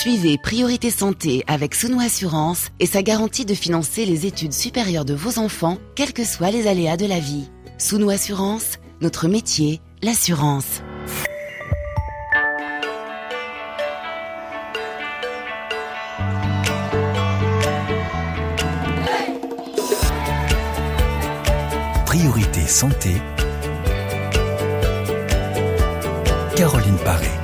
Suivez Priorité Santé avec Souno Assurance et sa garantie de financer les études supérieures de vos enfants, quels que soient les aléas de la vie. Souno Assurance, notre métier, l'assurance. Priorité Santé. Caroline Paré.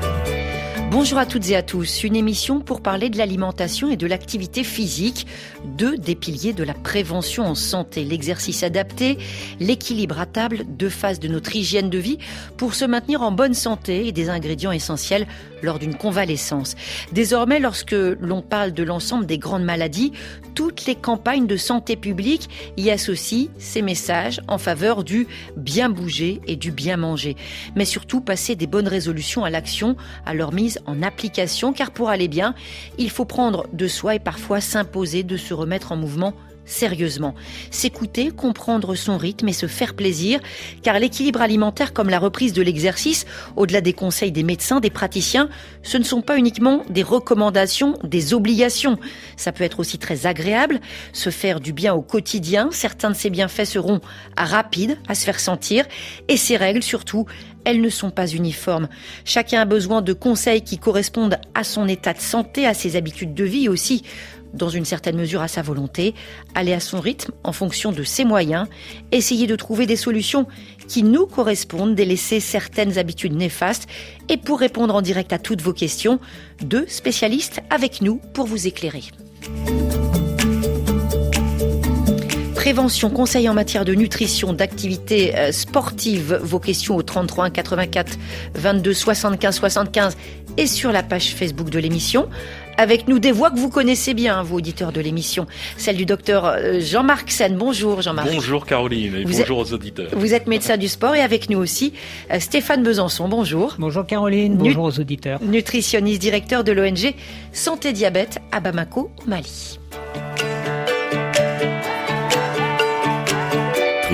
Bonjour à toutes et à tous. Une émission pour parler de l'alimentation et de l'activité physique, deux des piliers de la prévention en santé. L'exercice adapté, l'équilibre à table, deux phases de notre hygiène de vie pour se maintenir en bonne santé et des ingrédients essentiels lors d'une convalescence. Désormais, lorsque l'on parle de l'ensemble des grandes maladies, toutes les campagnes de santé publique y associent ces messages en faveur du bien bouger et du bien manger. Mais surtout passer des bonnes résolutions à l'action, à leur mise en application, car pour aller bien, il faut prendre de soi et parfois s'imposer de se remettre en mouvement sérieusement. S'écouter, comprendre son rythme et se faire plaisir, car l'équilibre alimentaire comme la reprise de l'exercice, au-delà des conseils des médecins, des praticiens, ce ne sont pas uniquement des recommandations, des obligations. Ça peut être aussi très agréable, se faire du bien au quotidien. Certains de ces bienfaits seront rapides à se faire sentir, et ces règles surtout, elles ne sont pas uniformes. Chacun a besoin de conseils qui correspondent à son état de santé, à ses habitudes de vie aussi dans une certaine mesure à sa volonté, aller à son rythme en fonction de ses moyens, essayer de trouver des solutions qui nous correspondent, délaisser certaines habitudes néfastes et pour répondre en direct à toutes vos questions, deux spécialistes avec nous pour vous éclairer. Prévention, conseils en matière de nutrition, d'activité euh, sportive, vos questions au 33 84 22 75 75 et sur la page Facebook de l'émission avec nous des voix que vous connaissez bien, vous auditeurs de l'émission, celle du docteur euh, Jean-Marc Sen. Bonjour Jean-Marc. Bonjour Caroline et bonjour aux auditeurs. Vous êtes médecin du sport et avec nous aussi euh, Stéphane Besançon. Bonjour. Bonjour Caroline, bonjour aux auditeurs. Nutritionniste directeur de l'ONG Santé Diabète à Bamako, Mali.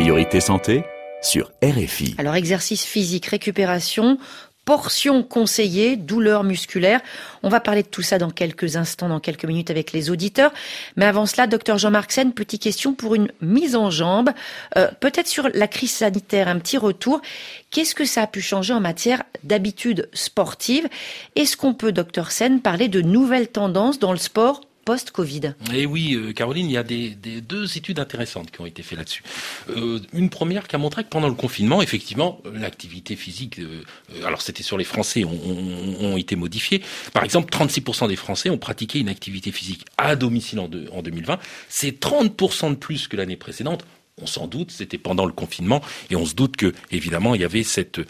Priorité santé sur RFI. Alors exercice physique, récupération, portions conseillées, douleurs musculaires. On va parler de tout ça dans quelques instants, dans quelques minutes avec les auditeurs. Mais avant cela, docteur Jean-Marc Sen, petite question pour une mise en jambe. Euh, peut-être sur la crise sanitaire, un petit retour. Qu'est-ce que ça a pu changer en matière d'habitudes sportives Est-ce qu'on peut, docteur Sen, parler de nouvelles tendances dans le sport post-Covid. Eh oui, euh, Caroline, il y a deux études intéressantes qui ont été faites là-dessus. Euh, une première qui a montré que pendant le confinement, effectivement, l'activité physique, euh, alors c'était sur les Français, ont, été modifiés. Par exemple, 36% des Français ont pratiqué une activité physique à domicile en, en 2020. C'est 30% de plus que l'année précédente on s'en doute, c'était pendant le confinement, et on se doute que, évidemment, il y avait cette,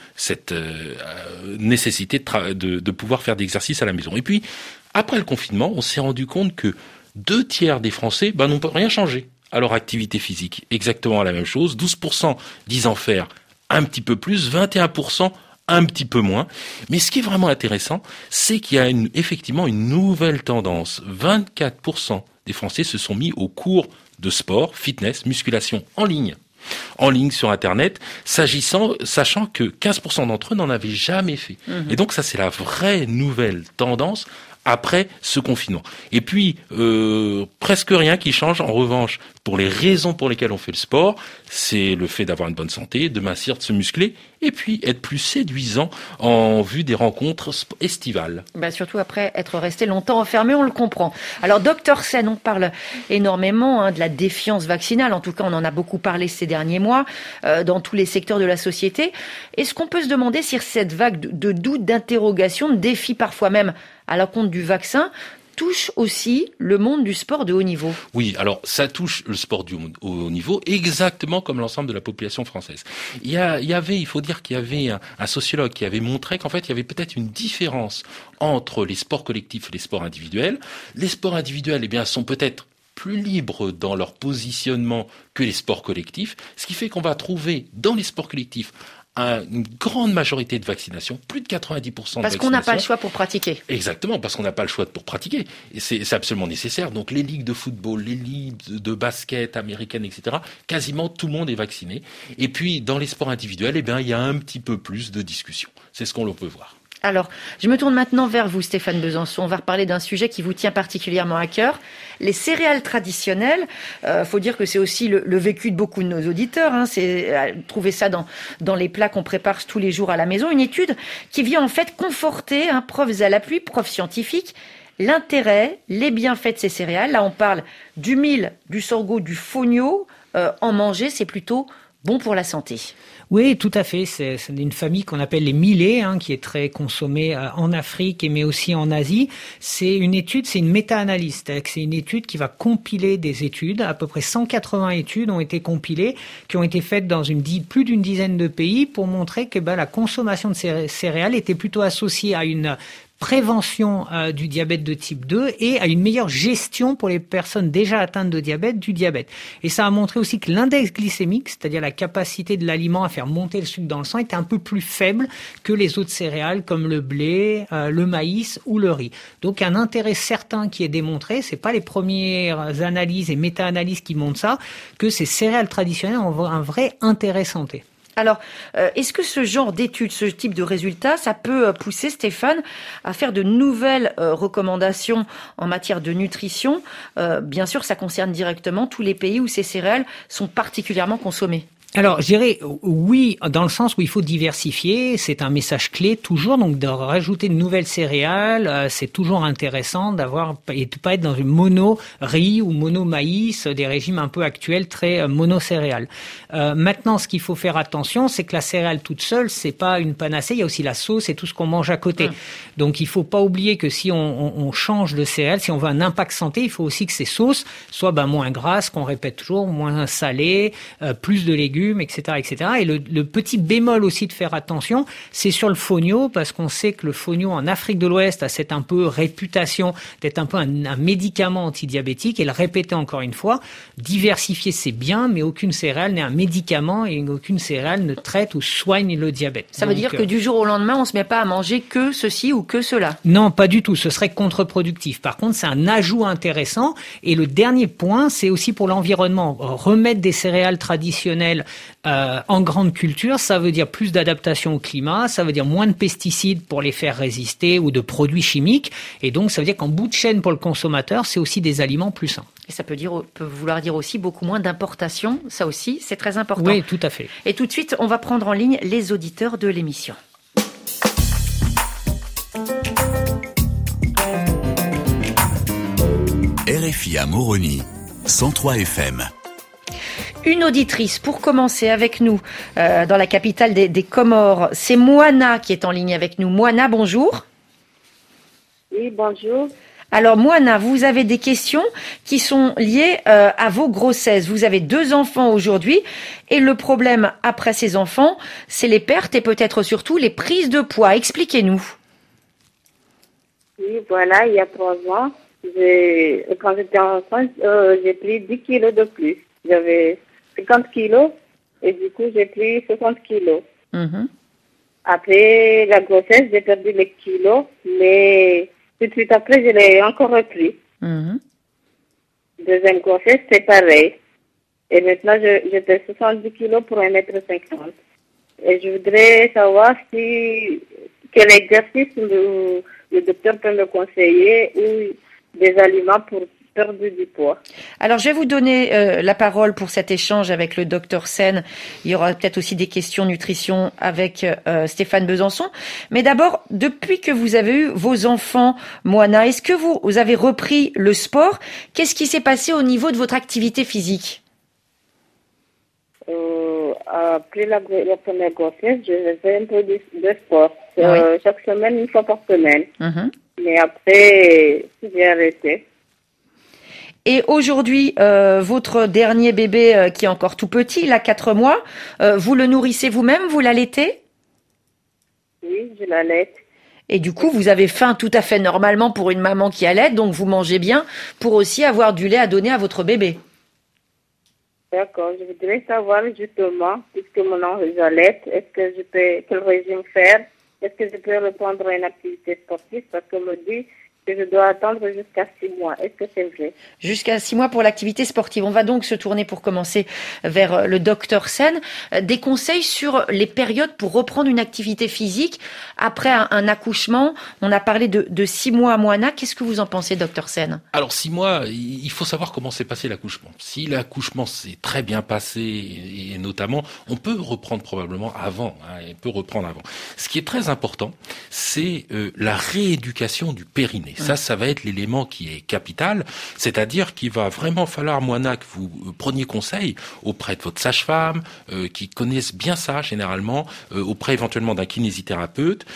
nécessité de, pouvoir faire d'exercice à la maison. Et puis, après le confinement, on s'est rendu compte que deux tiers des Français ben, n'ont rien changé à leur activité physique. Exactement la même chose. 12% disent en faire un petit peu plus, 21% un petit peu moins. Mais ce qui est vraiment intéressant, c'est qu'il y a une, effectivement une nouvelle tendance. 24% des Français se sont mis au cours de sport, fitness, musculation en ligne en ligne sur Internet, s'agissant, sachant que 15% d'entre eux n'en avaient jamais fait. Mhm. Et donc ça, c'est la vraie nouvelle tendance après ce confinement. Et puis, euh, presque rien qui change. En revanche, pour les raisons pour lesquelles on fait le sport, c'est le fait d'avoir une bonne santé, de mincir, de se muscler, et puis être plus séduisant en vue des rencontres estivales. Bah surtout après être resté longtemps enfermé, on le comprend. Alors, docteur Sen, on parle énormément hein, de la défiance vaccinale. En tout cas, on en a beaucoup parlé ces derniers mois euh, dans tous les secteurs de la société. Est-ce qu'on peut se demander si cette vague de doutes, d'interrogations, de défis parfois même à la compte du vaccin touche aussi le monde du sport de haut niveau. Oui, alors ça touche le sport du haut niveau exactement comme l'ensemble de la population française. Il y, avait, il faut dire qu'il y avait un, sociologue qui avait montré qu'en fait il y avait peut-être une différence entre les sports collectifs et les sports individuels. Les sports individuels, eh bien, sont peut-être plus libres dans leur positionnement que les sports collectifs, ce qui fait qu'on va trouver dans les sports collectifs une grande majorité de vaccination, plus de 90% Parce qu'on n'a pas le choix pour pratiquer. Exactement, parce qu'on n'a pas le choix pour pratiquer. Et c'est absolument nécessaire. Donc les ligues de football, les ligues de basket américaines, etc., quasiment tout le monde est vacciné. Et puis dans les sports individuels, eh bien, il y a un petit peu plus de discussion. C'est ce qu'on peut voir. Alors, je me tourne maintenant vers vous, Stéphane Besançon. On va reparler d'un sujet qui vous tient particulièrement à cœur. Les céréales traditionnelles. Euh, faut dire que c'est aussi le, vécu de beaucoup de nos auditeurs. Hein. C'est euh, trouver ça dans dans les plats qu'on prépare tous les jours à la maison. Une étude qui vient en fait conforter, hein, preuves à l'appui, preuves scientifiques, l'intérêt, les bienfaits de ces céréales. Là, on parle du mil, du sorgho, du fonio. Euh, en manger, c'est plutôt bon pour la santé. Oui, tout à fait. C'est une famille qu'on appelle les millets, hein, qui est très consommée euh, en Afrique mais aussi en Asie. C'est une étude, c'est une méta-analyse. C'est une étude qui va compiler des études. À peu près 180 études ont été compilées, qui ont été faites dans une, plus d'une dizaine de pays pour montrer que ben, la consommation de céréales était plutôt associée à une prévention euh, du diabète de type 2 et à une meilleure gestion pour les personnes déjà atteintes de diabète du diabète. Et ça a montré aussi que l'index glycémique, c'est-à-dire la capacité de l'aliment à faire monter le sucre dans le sang, était un peu plus faible que les autres céréales comme le blé, euh, le maïs ou le riz. Donc un intérêt certain qui est démontré, c'est pas les premières analyses et méta-analyses qui montrent ça, que ces céréales traditionnelles ont un vrai intérêt santé. Alors, euh, est-ce que ce genre d'études, ce type de résultats, ça peut euh, pousser Stéphane à faire de nouvelles euh, recommandations en matière de nutrition? Bien sûr, ça concerne directement tous les pays où ces céréales sont particulièrement consommées. Alors, je dirais oui, dans le sens où il faut diversifier. C'est un message clé toujours. Donc, de rajouter de nouvelles céréales, euh, c'est toujours intéressant d'avoir et de pas être dans une mono riz ou mono maïs, des régimes un peu actuels très euh, mono céréales. Euh, maintenant, ce qu'il faut faire attention, c'est que la céréale toute seule, c'est pas une panacée. Il y a aussi la sauce et tout ce qu'on mange à côté. Hum. Donc, il faut pas oublier que si on, on, change de céréales, si on veut un impact santé, il faut aussi que ces sauces soient ben, moins grasses, qu'on répète toujours, moins salées, plus de légumes etc., etc. Et le, petit bémol aussi de faire attention, c'est sur le fonio, parce qu'on sait que le fonio en Afrique de l'Ouest a cette un peu réputation d'être un peu un, médicament antidiabétique. Et le répéter encore une fois, diversifier c'est bien, mais aucune céréale n'est un médicament et aucune céréale ne traite ou soigne le diabète. Ça veut dire que du jour au lendemain, on se met pas à manger que ceci ou que cela? Non, pas du tout. Ce serait contre-productif. Par contre, c'est un ajout intéressant. Et le dernier point, c'est aussi pour l'environnement. Remettre des céréales traditionnelles euh, en grande culture, ça veut dire plus d'adaptation au climat, ça veut dire moins de pesticides pour les faire résister ou de produits chimiques. Et donc, ça veut dire qu'en bout de chaîne pour le consommateur, c'est aussi des aliments plus sains. Et ça peut, dire, peut vouloir dire aussi beaucoup moins d'importation. Ça aussi, c'est très important. Oui, tout à fait. Et tout de suite, on va prendre en ligne les auditeurs de l'émission. RFI à Moroni, 103 FM. Une auditrice pour commencer avec nous euh, dans la capitale des, Comores. C'est Moana qui est en ligne avec nous. Moana, bonjour. Oui, bonjour. Alors Moana, vous avez des questions qui sont liées euh, à vos grossesses. Vous avez deux enfants aujourd'hui et le problème après ces enfants, c'est les pertes et peut-être surtout les prises de poids. Expliquez-nous. Oui, voilà, il y a trois ans, quand j'étais enfant, euh, j'ai pris 10 kilos de plus. J'avais 50 kilos et du coup, j'ai pris 60 kilos. Mhm. Après la grossesse, j'ai perdu les kilos, mais tout de suite après, je l'ai encore repris. Mhm. Deuxième grossesse, c'est pareil. Et maintenant, je, je 70 kilos pour 1m50. Et je voudrais savoir si quel exercice le, le docteur peut me conseiller ou des aliments pour perdu du poids. Alors, je vais vous donner euh, la parole pour cet échange avec le docteur Sen. Il y aura peut-être aussi des questions nutrition avec euh, Stéphane Besançon. Mais d'abord, depuis que vous avez eu vos enfants, Moana, est-ce que vous, vous avez repris le sport? Qu'est-ce qui s'est passé au niveau de votre activité physique? Euh, Après la, première grossesse, je faisais un peu de, sport. Chaque semaine, une fois par semaine. Mm-hmm. Mais après, j'ai arrêté. Et aujourd'hui, euh, votre dernier bébé euh, qui est encore tout petit, il a 4 mois, euh, vous le nourrissez vous-même, vous l'allaitez? Oui, je l'allaite. Et du coup, vous avez faim tout à fait normalement pour une maman qui allait, donc vous mangez bien pour aussi avoir du lait à donner à votre bébé. D'accord, je voudrais savoir justement, puisque mon enfant j'allaite, est-ce que je peux, quel régime faire? Est-ce que je peux reprendre une activité sportive? Parce qu'on me dit que je dois attendre jusqu'à six mois. Est-ce que c'est vrai? Jusqu'à six mois pour l'activité sportive. On va donc se tourner pour commencer vers euh, le docteur Sen. Euh, des conseils sur les périodes pour reprendre une activité physique après un, accouchement. On a parlé de, de six mois à Moana. Qu'est-ce que vous en pensez, docteur Sen? Alors six mois, il faut savoir comment s'est passé l'accouchement. Si l'accouchement s'est très bien passé, et notamment, on peut reprendre probablement avant. Hein, on peut reprendre avant. Ce qui est très important, c'est euh, la rééducation du périnée. Et ça, ça va être l'élément qui est capital, c'est-à-dire qu'il va vraiment falloir, Moana, que vous euh, preniez conseil auprès de votre sage-femme, euh, qui connaissent bien ça généralement, euh, auprès éventuellement d'un kinésithérapeute,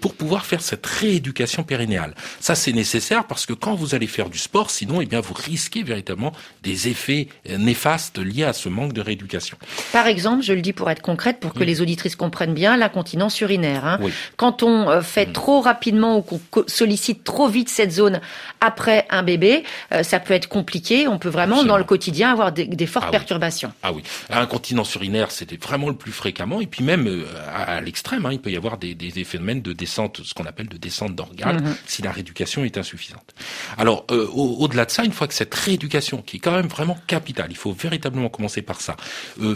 pour pouvoir faire cette rééducation périnéale. Ça, c'est nécessaire parce que quand vous allez faire du sport, sinon, eh bien, vous risquez véritablement des effets néfastes liés à ce manque de rééducation. Par exemple, je le dis pour être concrète, pour que les auditrices comprennent bien, l'incontinence urinaire. Hein. Quand on fait mm. trop rapidement ou qu'on sollicite trop vite cette zone après un bébé, euh, ça peut être compliqué. On peut vraiment, dans le quotidien, avoir des, fortes ah perturbations. Ah oui. Incontinence urinaire, c'était vraiment le plus fréquemment. Et puis même euh, à, l'extrême, hein, il peut y avoir des, phénomènes de descente, ce qu'on appelle de descente d'organes, mhm. si la rééducation est insuffisante. Alors, euh, au-delà de ça, une fois que cette rééducation, qui est quand même vraiment capitale, il faut véritablement commencer par ça,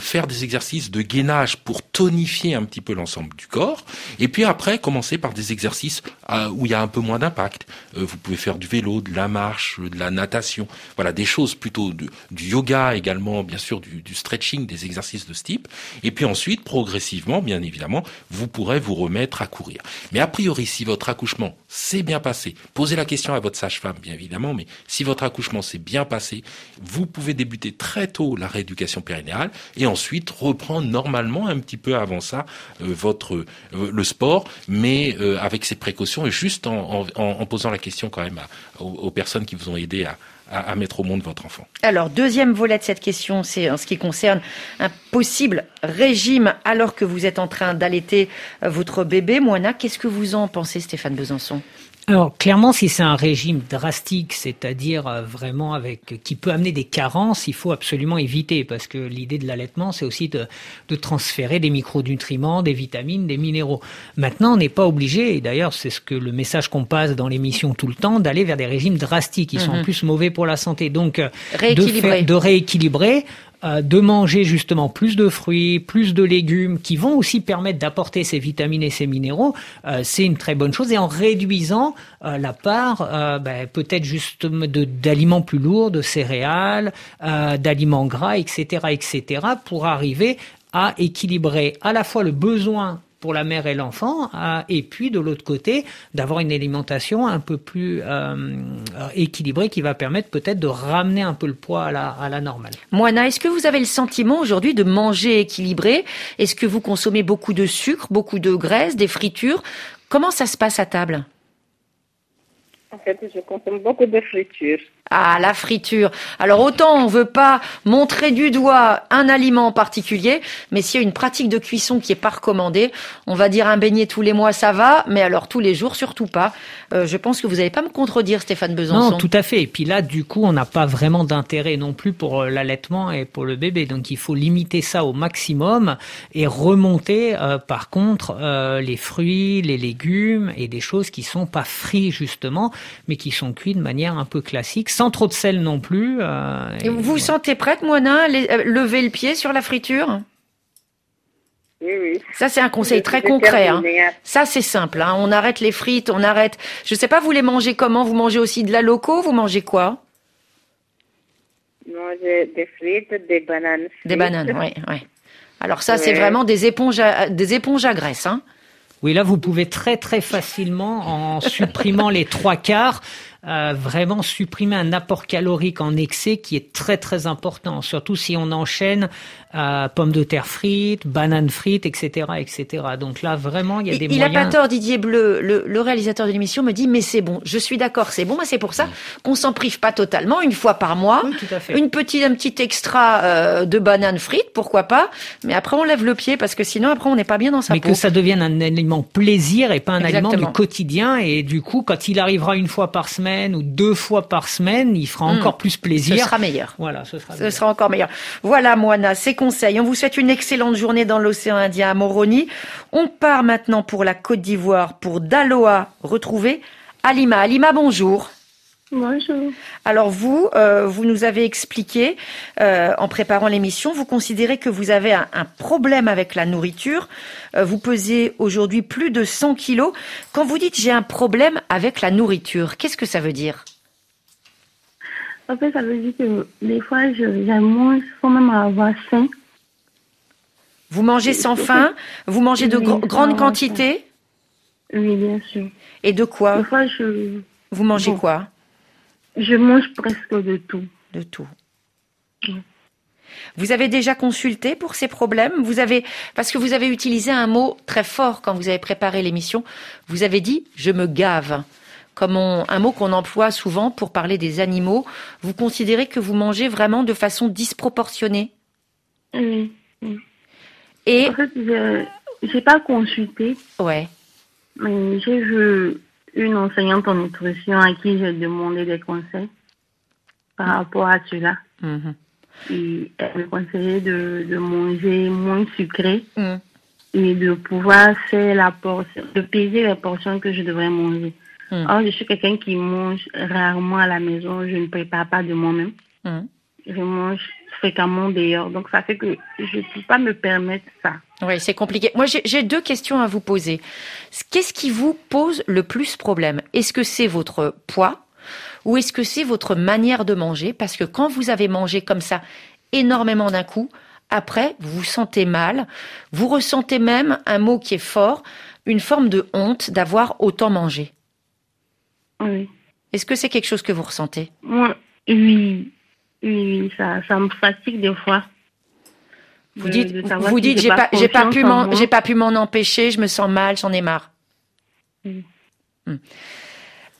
faire des exercices de gainage pour tonifier un petit peu l'ensemble du corps, et puis après, commencer par des exercices où il y a un peu moins d'impact, vous pouvez faire du vélo, de la marche, de la natation, voilà des choses plutôt du yoga également, bien sûr du, stretching, des exercices de ce type. Et puis ensuite, progressivement, bien évidemment, vous pourrez vous remettre à courir. Mais a priori, si votre accouchement s'est bien passé, posez la question à votre sage-femme, bien évidemment, mais si votre accouchement s'est bien passé, vous pouvez débuter très tôt la rééducation périnéale et ensuite reprendre normalement un petit peu avant ça euh, votre euh, le sport, mais avec ses précautions et juste en posant la question quand même aux, personnes qui vous ont aidé à, mettre au monde votre enfant. Alors, deuxième volet de cette question, c'est en ce qui concerne un possible régime alors que vous êtes en train d'allaiter euh, votre bébé. Moana, qu'est-ce que vous en pensez, Stéphane Besançon? Alors clairement, si c'est un régime drastique, c'est-à-dire euh, vraiment avec qui peut amener des carences, il faut absolument éviter parce que l'idée de l'allaitement, c'est aussi de, de, transférer des micronutriments, des vitamines, des minéraux. Maintenant, on n'est pas obligé, et d'ailleurs c'est ce que le message qu'on passe dans l'émission tout le temps, d'aller vers des régimes drastiques qui sont en mhm. plus mauvais pour la santé. Donc euh, de, de rééquilibrer de manger justement plus de fruits, plus de légumes, qui vont aussi permettre d'apporter ces vitamines et ces minéraux, euh, c'est une très bonne chose. Et en réduisant euh, la part, ben, peut-être juste d'aliments plus lourds, de céréales, d'aliments gras, etc., etc., pour arriver à équilibrer à la fois le besoin pour la mère et l'enfant, euh, et puis de l'autre côté, d'avoir une alimentation un peu plus euh, équilibrée qui va permettre peut-être de ramener un peu le poids à la, à la normale. Moana, est-ce que vous avez le sentiment aujourd'hui de manger équilibré? Est-ce que vous consommez beaucoup de sucre, beaucoup de graisse, des fritures? Comment ça se passe à table? En fait, je consomme beaucoup de fritures. Ah, la friture. Alors autant on veut pas montrer du doigt un aliment en particulier, mais s'il y a une pratique de cuisson qui est pas recommandée, on va dire un beignet tous les mois, ça va, mais alors tous les jours, surtout pas. Euh, je pense que vous n'allez pas me contredire, Stéphane Besançon. Non, tout à fait. Et puis là, du coup, on n'a pas vraiment d'intérêt non plus pour euh, l'allaitement et pour le bébé. Donc il faut limiter ça au maximum et remonter, euh, par contre, les fruits, les légumes et des choses qui sont pas frits justement, mais qui sont cuits de manière un peu classique sans trop de sel non plus. Euh, vous vous sentez prête, Moana, à euh, lever le pied sur la friture? Oui, oui. Ça, c'est un conseil très concret. Hein. Ça, c'est simple. Hein. On arrête les frites, on arrête. Je sais pas, vous les mangez comment? Vous mangez aussi de la loco Vous mangez quoi? Manger des frites, des bananes. Des bananes, oui, oui. Alors ça, c'est vraiment des éponges à, des éponges à graisse. Hein. Oui, là, vous pouvez très très facilement, en supprimant les trois quarts, euh, vraiment supprimer un apport calorique en excès qui est très très important, surtout si on enchaîne euh, pommes de terre frites, bananes frites, etc., etc. Donc là, vraiment, il y a des il moyens. Il a pas tort, Didier Bleu, le, le réalisateur de l'émission me dit, mais c'est bon, je suis d'accord, c'est bon, mais c'est pour ça qu'on s'en prive pas totalement, une fois par mois, oui, tout à fait. une petite, un petit extra euh, de bananes frites, pourquoi pas, mais après on lève le pied parce que sinon après on n'est pas bien dans sa mais peau. Mais que ça devienne un aliment plaisir et pas un aliment du quotidien et du coup, quand il arrivera une fois par semaine ou deux fois par semaine, il fera hmm. encore plus plaisir. Ce sera meilleur. Voilà, ce sera, ce sera encore meilleur. Voilà, Moana, ces conseils. On vous souhaite une excellente journée dans l'océan Indien à Moroni. On part maintenant pour la Côte d'Ivoire pour Daloa retrouver Alima. Alima, bonjour. Bonjour. Alors vous, euh, vous nous avez expliqué euh, en préparant l'émission, vous considérez que vous avez un, problème avec la nourriture. Euh, vous pesez aujourd'hui plus de 100 kilos. Quand vous dites j'ai un problème avec la nourriture, qu'est-ce que ça veut dire? En fait, ça veut dire que des fois, je, mange sans même avoir faim. Vous mangez sans faim? Vous mangez de grandes quantités Oui, bien sûr. Et de quoi? Des fois, je... Vous mangez quoi? Je mange presque de tout. De tout. Vous avez déjà consulté pour ces problèmes? Vous avez parce que vous avez utilisé un mot très fort quand vous avez préparé l'émission. Vous avez dit je me gave comme un mot qu'on emploie souvent pour parler des animaux. Vous considérez que vous mangez vraiment de façon disproportionnée? Oui. Et en fait, je n'ai pas consulté. Ouais. Mais j'ai vu une enseignante en nutrition à qui j'ai demandé des conseils par rapport à cela. Mhm. Et elle me conseillait de, de manger moins sucré mhm. et de pouvoir faire la portion, de peser les portions que je devrais manger. Mhm. Or, je suis quelqu'un qui mange rarement à la maison, je ne prépare pas de moi-même. Je mange fréquemment d'ailleurs. Donc ça fait que je ne peux pas me permettre ça. Oui, c'est compliqué. Moi, j'ai deux questions à vous poser. Qu'est-ce qui vous pose le plus problème? Est-ce que c'est votre poids ou est-ce que c'est votre manière de manger? Parce que quand vous avez mangé comme ça énormément d'un coup, après, vous vous sentez mal, vous ressentez même un mot qui est fort, une forme de honte d'avoir autant mangé. Oui. Est-ce que c'est quelque chose que vous ressentez? Moi, oui. Oui, ça, ça me fatigue des fois. Vous dites, vous dites, j'ai pas, j'ai pas pu m'en, j'ai pas pu m'en empêcher, je me sens mal, j'en ai marre. Hmm.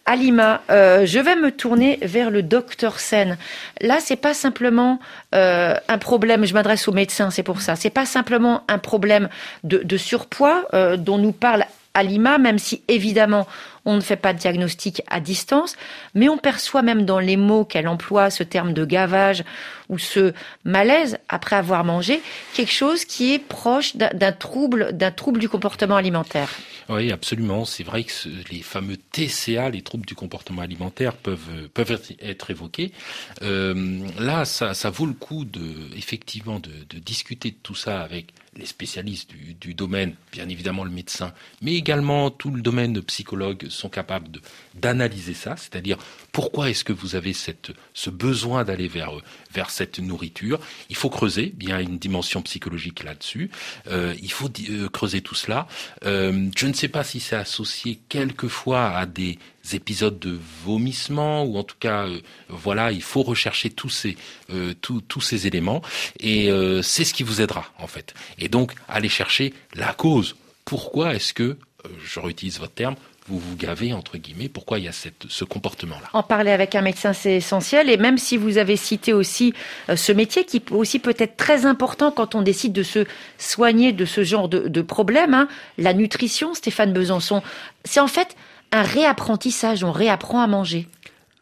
Alima, euh, je vais me tourner vers le docteur Sen. Là, c'est pas simplement euh, un problème. Je m'adresse aux médecins, c'est pour ça. C'est pas simplement un problème de, de surpoids euh, dont nous parle Alima, même si évidemment on ne fait pas de diagnostic à distance, mais on perçoit même dans les mots qu'elle emploie ce terme de gavage ou ce malaise après avoir mangé quelque chose qui est proche d'un trouble, d'un trouble du comportement alimentaire. Oui, absolument. C'est vrai que les fameux TCA, les troubles du comportement alimentaire, peuvent peuvent être évoqués. Euh, là, ça, vaut le coup de effectivement de discuter de tout ça avec les spécialistes du, domaine, bien évidemment le médecin, mais également tout le domaine de psychologue sont capables d'analyser ça, c'est-à-dire pourquoi est-ce que vous avez cette, ce besoin d'aller vers, vers cette nourriture. Il faut creuser, il y a une dimension psychologique là-dessus, euh, il faut euh, creuser tout cela. Euh, je ne sais pas si c'est associé quelquefois à des épisodes de vomissement ou en tout cas euh, voilà il faut rechercher tous ces euh, tous ces éléments et euh, c'est ce qui vous aidera en fait. Et donc aller chercher la cause. Pourquoi est-ce que je réutilise votre terme vous vous gavez entre guillemets Pourquoi il y a cette, ce comportement-là? En parler avec un médecin, c'est essentiel. Et même si vous avez cité aussi ce métier, qui aussi peut être très important quand on décide de se soigner de ce genre de, de problème, hein, la nutrition, Stéphane Besançon, c'est en fait un réapprentissage, on réapprend à manger.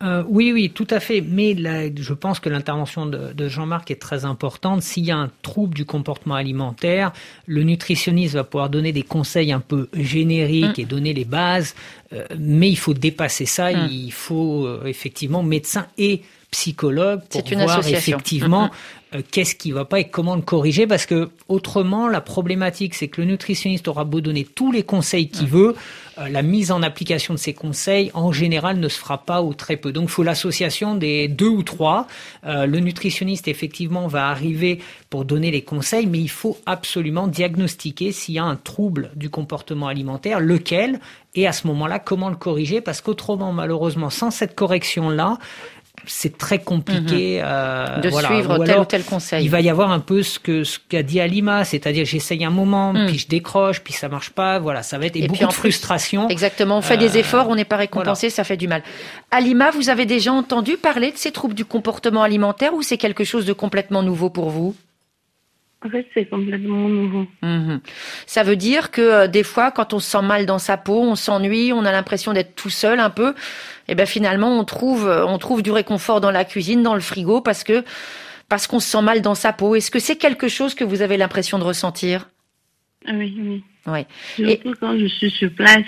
Euh, oui, oui, tout à fait. Mais je pense que l'intervention de, Jean-Marc est très importante. S'il y a un trouble du comportement alimentaire, le nutritionniste va pouvoir donner des conseils un peu génériques mm. et donner les bases. Euh, mais il faut dépasser ça. Mm. Il faut euh, effectivement médecin et psychologue pour voir effectivement mm-hmm. qu'est-ce qui va pas et comment le corriger parce que autrement la problématique c'est que le nutritionniste aura beau donner tous les conseils qu'il mm. veut euh, la mise en application de ces conseils, en général, ne se fera pas ou très peu. Donc, il faut l'association des deux ou trois. Euh, le nutritionniste, effectivement, va arriver pour donner les conseils, mais il faut absolument diagnostiquer s'il y a un trouble du comportement alimentaire, lequel, et à ce moment-là, comment le corriger, parce qu'autrement, malheureusement, sans cette correction-là, c'est très compliqué mhm. euh, de suivre tel ou tel conseil. Il va y avoir un peu ce que ce qu'a dit Alima, c'est-à-dire j'essaye un moment, mhm. puis je décroche, puis ça marche pas, voilà, ça va être et, beaucoup de frustration. Exactement, on fait des euh, efforts, on n'est pas récompensé, ça fait du mal. Alima, vous avez déjà entendu parler de ces troubles du comportement alimentaire ou c'est quelque chose de complètement nouveau pour vous? En fait, c'est complètement nouveau. Mhm. Ça veut dire que euh, des fois, quand on se sent mal dans sa peau, on s'ennuie, on a l'impression d'être tout seul un peu. Et ben finalement, on trouve, euh, on trouve du réconfort dans la cuisine, dans le frigo, parce que parce qu'on se sent mal dans sa peau. Est-ce que c'est quelque chose que vous avez l'impression de ressentir? Ah Oui, oui. Ouais. Surtout quand je suis sur place.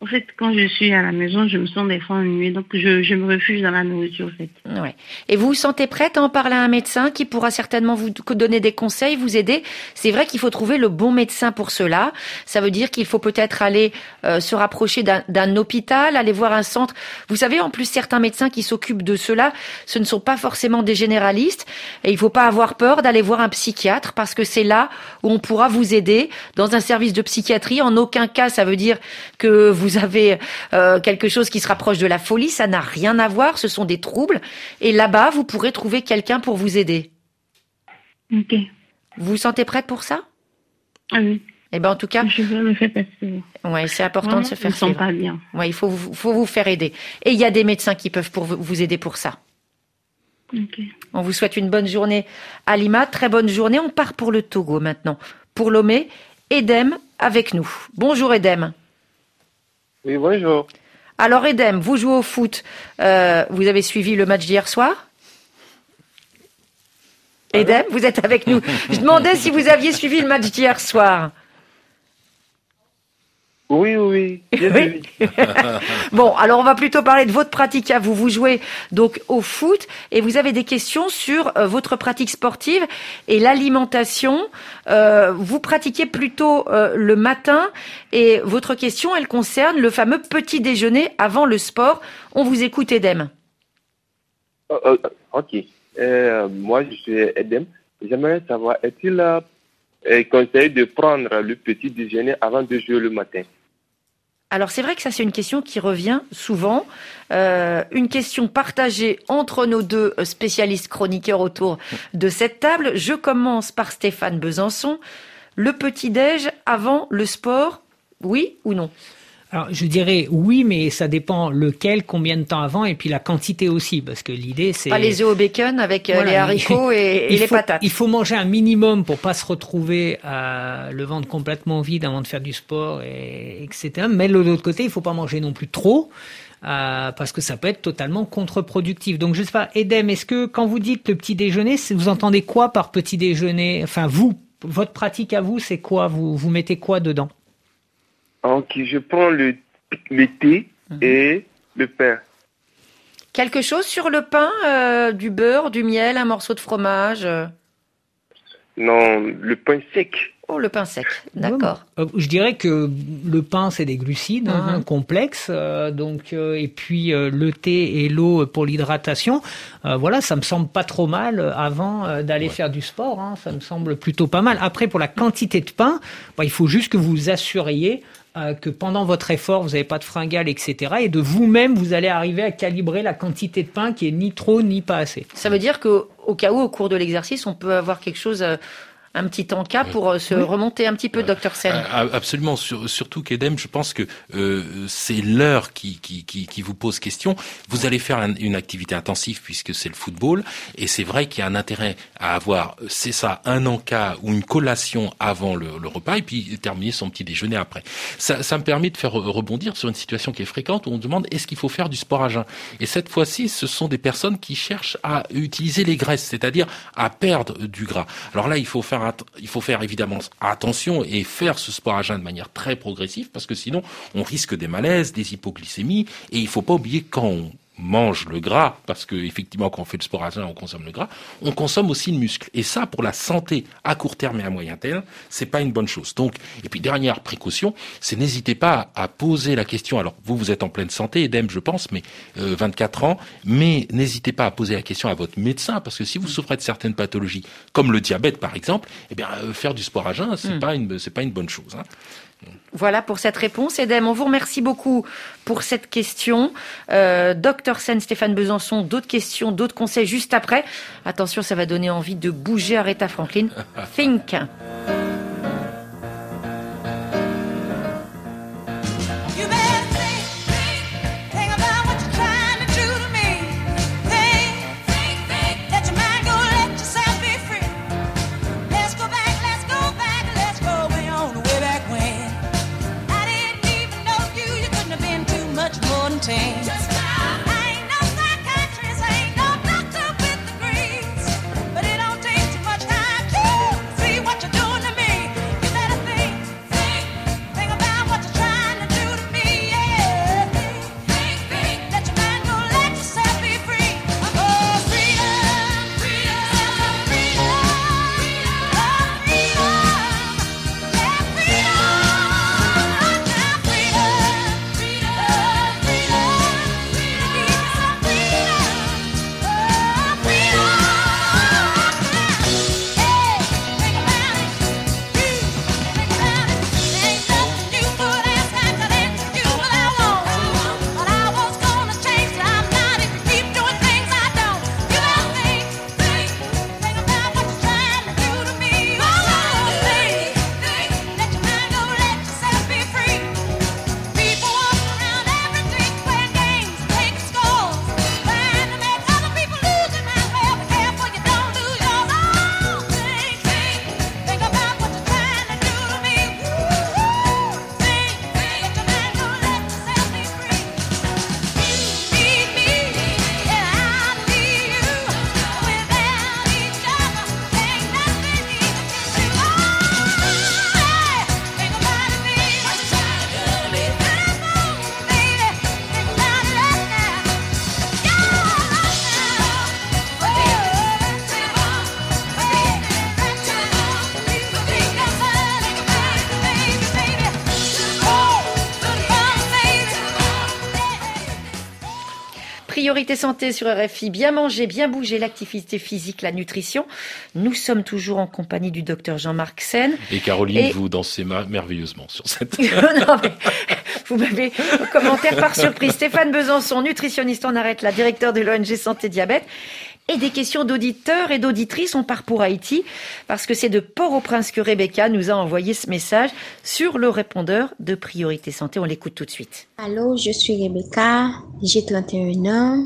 En fait, quand je suis à la maison, je me sens des fois ennuyée, donc je, je me refuge dans la nourriture, en fait. Ouais. Et vous vous sentez prête à en parler à un médecin qui pourra certainement vous donner des conseils, vous aider? C'est vrai qu'il faut trouver le bon médecin pour cela. Ça veut dire qu'il faut peut-être aller euh, se rapprocher d'un hôpital, aller voir un centre. Vous savez, en plus, certains médecins qui s'occupent de cela, ce ne sont pas forcément des généralistes. Et il faut pas avoir peur d'aller voir un psychiatre parce que c'est là où on pourra vous aider dans un service de psychiatrie. En aucun cas, ça veut dire que vous vous avez euh, quelque chose qui se rapproche de la folie, ça n'a rien à voir, ce sont des troubles. Et là-bas, vous pourrez trouver quelqu'un pour vous aider. Ok. Vous vous sentez prête pour ça? Ah Oui. Eh ben en tout cas, je veux me faire passer. Ouais, c'est important de se faire. Je ne pas bien. Ouais, il faut faut vous faire aider. Et il y a des médecins qui peuvent pour vous aider pour ça. Ok. On vous souhaite une bonne journée à Lima, très bonne journée. On part pour le Togo maintenant. Pour Lomé, Edem avec nous. Bonjour Edem. Oui, bonjour. Alors Edem, vous jouez au foot. Euh, vous avez suivi le match d'hier soir? Edem, vous êtes avec nous. Je demandais si vous aviez suivi le match d'hier soir. Oui, oui, oui. bon, alors on va plutôt parler de votre pratique vous. Vous jouez donc au foot et vous avez des questions sur euh, votre pratique sportive et l'alimentation. Euh, vous pratiquez plutôt euh, le matin et votre question, elle concerne le fameux petit déjeuner avant le sport. On vous écoute, Edem. ok. moi, je suis Edem. J'aimerais savoir, est-il conseillé de prendre le petit déjeuner avant de jouer le matin? Alors c'est vrai que ça c'est une question qui revient souvent, euh, une question partagée entre nos deux spécialistes chroniqueurs autour de cette table. Je commence par Stéphane Besançon. Le petit-déj avant le sport, oui ou non? Alors, je dirais oui, mais ça dépend lequel, combien de temps avant, et puis la quantité aussi, parce que l'idée c'est pas les œufs au bacon avec euh, les haricots et, les patates. Il faut manger un minimum pour pas se retrouver à le ventre complètement vide avant de faire du sport, et, etc. Mais de l'autre côté, il faut pas manger non plus trop. Euh, parce que ça peut être totalement contre-productif. Donc je sais pas, Edem, est-ce que quand vous dites le petit déjeuner, vous entendez quoi par petit déjeuner? Enfin vous, votre pratique à vous, c'est quoi? Vous, vous mettez quoi dedans? Ok, je prends le, thé mhm. et le pain. Quelque chose sur le pain euh, Du beurre, du miel, un morceau de fromage euh? Non, le pain sec. Oh, le pain sec, d'accord. Euh, je dirais que le pain, c'est des glucides hein, mhm. complexes, donc et puis le thé et l'eau pour l'hydratation. voilà, ça me semble pas trop mal avant d'aller faire du sport. Hein, ça me semble plutôt pas mal. Après, pour la quantité de pain, bah, il faut juste que vous vous assuriez euh, que pendant votre effort, vous n'avez pas de fringales, etc. Et de vous-même, vous allez arriver à calibrer la quantité de pain qui est ni trop ni pas assez. Ça veut dire qu'au cas où, au cours de l'exercice, on peut avoir quelque chose euh, un petit encas pour euh, se remonter un petit peu, docteur Sen. Absolument, surtout qu'Edem, je pense que euh, c'est l'heure qui, qui, qui, qui, vous pose question. Vous allez faire une activité intensive puisque c'est le football, et c'est vrai qu'il y a un intérêt à avoir, c'est ça, un encas ou une collation avant le, le, repas, et puis terminer son petit déjeuner après. Ça, ça me permet de faire rebondir sur une situation qui est fréquente où on demande est-ce qu'il faut faire du sport à jeun? Et cette fois-ci, ce sont des personnes qui cherchent à utiliser les graisses, c'est-à-dire à perdre du gras. Alors là, il faut il faut faire évidemment attention et faire ce sport à jeun de manière très progressive parce que sinon on risque des malaises, des hypoglycémies et il faut pas oublier quand on mange le gras, parce que effectivement quand on fait le sport à jeun, on consomme le gras, on consomme aussi le muscle. Et ça, pour la santé à court terme et à moyen terme, c'est pas une bonne chose. Donc, et puis dernière précaution, c'est n'hésitez pas à poser la question. Alors vous, vous êtes en pleine santé, Edem, je pense, mais 24 euh, ans, mais n'hésitez pas à poser la question à votre médecin, parce que si vous souffrez de certaines pathologies, comme le diabète par exemple, eh bien euh, faire du sport à jeun, c'est hmm. pas une c'est pas une bonne chose. Hein. Voilà pour cette réponse. Edem, on vous remercie beaucoup pour cette question. Euh, Docteur Sen, Stéphane Besançon, d'autres questions, d'autres conseils juste après. Attention, ça va donner envie de bouger Aretha Franklin. Think. Priorité santé sur RFI, bien manger, bien bouger, l'activité physique, la nutrition. Nous sommes toujours en compagnie du docteur Jean-Marc Sen. Et Caroline, vous dansez merveilleusement sur cette... non, mais vous m'avez commentaire par surprise. Stéphane Besançon, nutritionniste en arrête, la directeur de l'ONG Santé Diabète et des questions d'auditeurs et d'auditrices. On part pour Haïti parce que c'est de Port-au-Prince que Rebecca nous a envoyé ce message sur le répondeur de Priorité Santé. On l'écoute tout de suite. Allô, je suis Rebecca, j'ai 31 ans,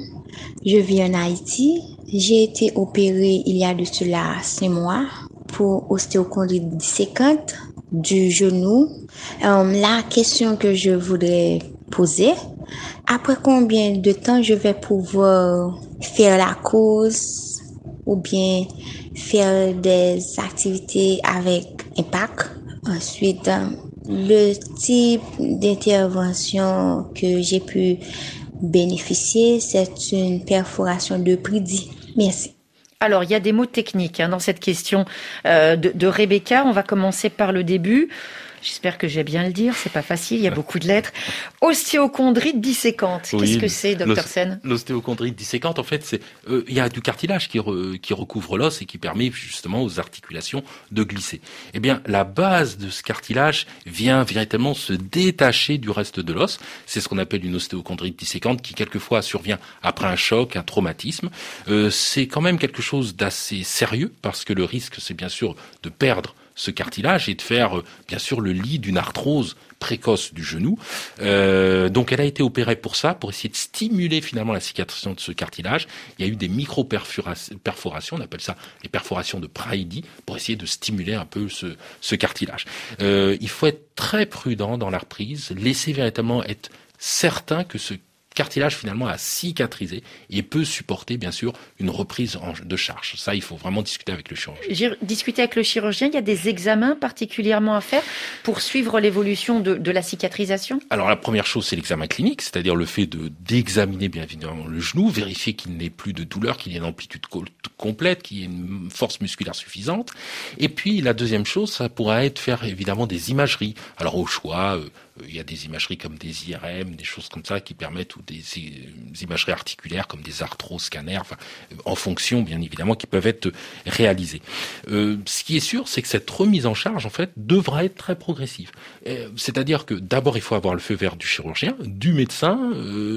je vis en Haïti. J'ai été opérée il y a de cela 5 mois pour ostéochondrie disséquante du genou. Euh, la question que je voudrais poser, après combien de temps je vais pouvoir faire la course ou bien faire des activités avec impact. Ensuite, le type d'intervention que j'ai pu bénéficier, c'est une perforation de prix Merci. Alors, il y a des mots techniques hein, dans cette question euh, de Rebecca. On va commencer par le début. J'espère que j'ai bien le dire, c'est pas facile, il y a beaucoup de lettres. Ostéochondrite disséquante. Qu'est-ce que c'est, docteur Sen? L'ostéochondrite disséquante, en fait, c'est euh, il y a du cartilage qui, qui recouvre l'os et qui permet justement aux articulations de glisser. Eh bien, la base de ce cartilage vient véritablement se détacher du reste de l'os. C'est ce qu'on appelle une ostéochondrite disséquante qui quelquefois survient après un choc, un traumatisme. Euh, c'est quand même quelque chose d'assez sérieux parce que le risque, c'est bien sûr de perdre ce cartilage et de faire euh, bien sûr le lit d'une arthrose précoce du genou. Euh, donc elle a été opérée pour ça, pour essayer de stimuler finalement la cicatrisation de ce cartilage. Il y a eu des micro-perforations, on appelle ça les perforations de Praidi, pour essayer de stimuler un peu ce, ce cartilage. Euh, il faut être très prudent dans la reprise, laisser véritablement être certain que ce cartilage finalement a cicatrisé et peut supporter bien sûr une reprise de charge. Ça, il faut vraiment discuter avec le chirurgien. Discuter avec le chirurgien, il y a des examens particulièrement à faire pour suivre l'évolution de, la cicatrisation? Alors la première chose, c'est l'examen clinique, c'est-à-dire le fait de d'examiner bien évidemment le genou, vérifier qu'il n'ait plus de douleur, qu'il y ait une amplitude complète, qu'il y ait une force musculaire suffisante. Et puis la deuxième chose, ça pourra être faire évidemment des imageries. Alors au choix, euh, il y a des imageries comme des IRM, des choses comme ça qui permettent, ou des, imageries articulaires comme des arthroscanners, euh, en fonction bien évidemment, qui peuvent être réalisées. Euh, ce qui est sûr, c'est que cette remise en charge, en fait, devra être très progressive. C'est-à-dire que d'abord, il faut avoir le feu vert du chirurgien, du médecin,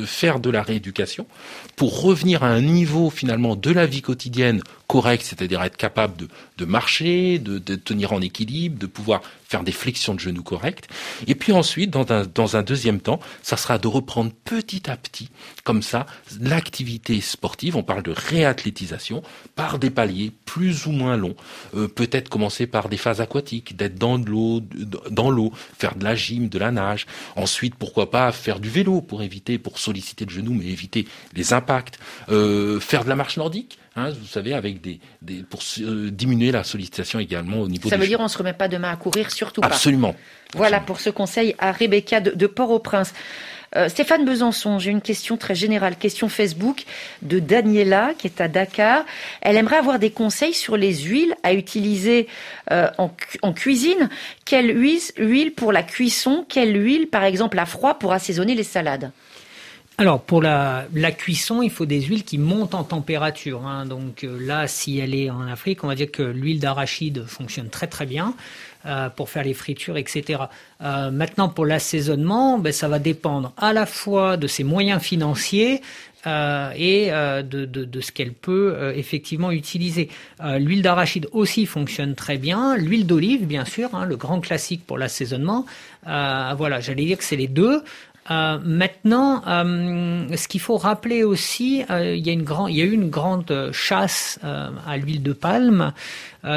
faire de la rééducation, pour revenir à un niveau finalement de la vie quotidienne correct, c'est-à-dire être capable de, marcher, de, tenir en équilibre, de pouvoir faire des flexions de genoux correctes. Et puis ensuite, dans un, dans un deuxième temps, ça sera de reprendre petit à petit, comme ça, l'activité sportive. On parle de réathlétisation par des paliers plus ou moins longs. Euh, peut-être commencer par des phases aquatiques, d'être dans l'eau, dans l'eau, faire de la gym, de la nage. Ensuite, pourquoi pas faire du vélo pour éviter, pour solliciter le genou, mais éviter les impacts. Euh, faire de la marche nordique Hein, vous savez, avec des, des pour euh, diminuer la sollicitation également au niveau. Ça veut dire on se remet pas demain à courir, surtout pas. Absolument. Voilà pour ce conseil à Rebecca de, Port-au-Prince. Euh, Stéphane Besançon, j'ai une question très générale, question Facebook de Daniela qui est à Dakar. Elle aimerait avoir des conseils sur les huiles à utiliser euh, en, en, cuisine. Quelle huile, huile pour la cuisson? Quelle huile, par exemple, à froid pour assaisonner les salades? Alors pour la, cuisson, il faut des huiles qui montent en température. Hein. Donc euh, là, si elle est en Afrique, on va dire que l'huile d'arachide fonctionne très très bien euh, pour faire les fritures, etc. Euh, maintenant, pour l'assaisonnement, ben, ça va dépendre à la fois de ses moyens financiers et de, ce qu'elle peut effectivement utiliser. L'huile d'arachide aussi fonctionne très bien. L'huile d'olive, bien sûr, hein, le grand classique pour l'assaisonnement. voilà, j'allais dire que c'est les deux. Euh, maintenant, euh, ce qu'il faut rappeler aussi, euh, il, y a une grand, il y a eu une grande chasse à l'huile de palme,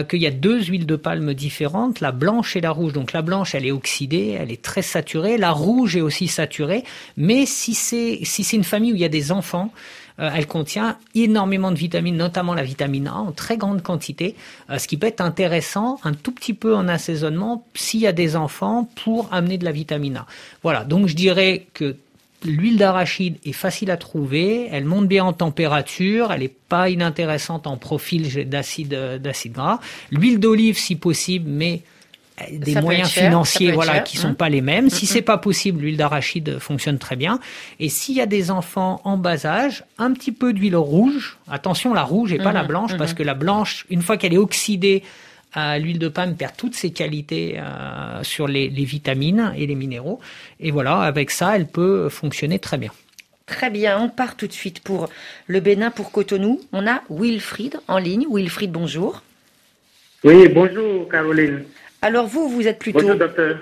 qu'il y a deux huiles de palme différentes, la blanche et la rouge. Donc la blanche, elle est oxydée, elle est très saturée. La rouge est aussi saturée. Mais si c'est si c'est une famille où il y a des enfants, euh, elle contient énormément de vitamines, notamment la vitamine A en très grande quantité, euh, ce qui peut être intéressant un tout petit peu en assaisonnement s'il y a des enfants pour amener de la vitamine A. Voilà, donc je dirais que L'huile d'arachide est facile à trouver, elle monte bien en température, elle n'est pas inintéressante en profil d'acide d'acide gras. L'huile d'olive si possible, mais des moyens financiers voilà qui sont mmh. pas les mêmes. Si mmh, c'est pas possible, l'huile d'arachide fonctionne très bien. Et s'il y a des enfants en bas âge, un petit peu d'huile rouge. Attention, la rouge et pas la blanche parce que la blanche, une fois qu'elle est oxydée, l'huile de palme perd toutes ses qualités euh, sur les, vitamines et les minéraux. Et voilà, avec ça, elle peut fonctionner très bien. Très bien, on part tout de suite pour le Bénin, pour Cotonou. On a Wilfried en ligne. Wilfried, bonjour. Oui, bonjour Caroline. Alors vous, vous êtes plutôt... Bonjour docteur.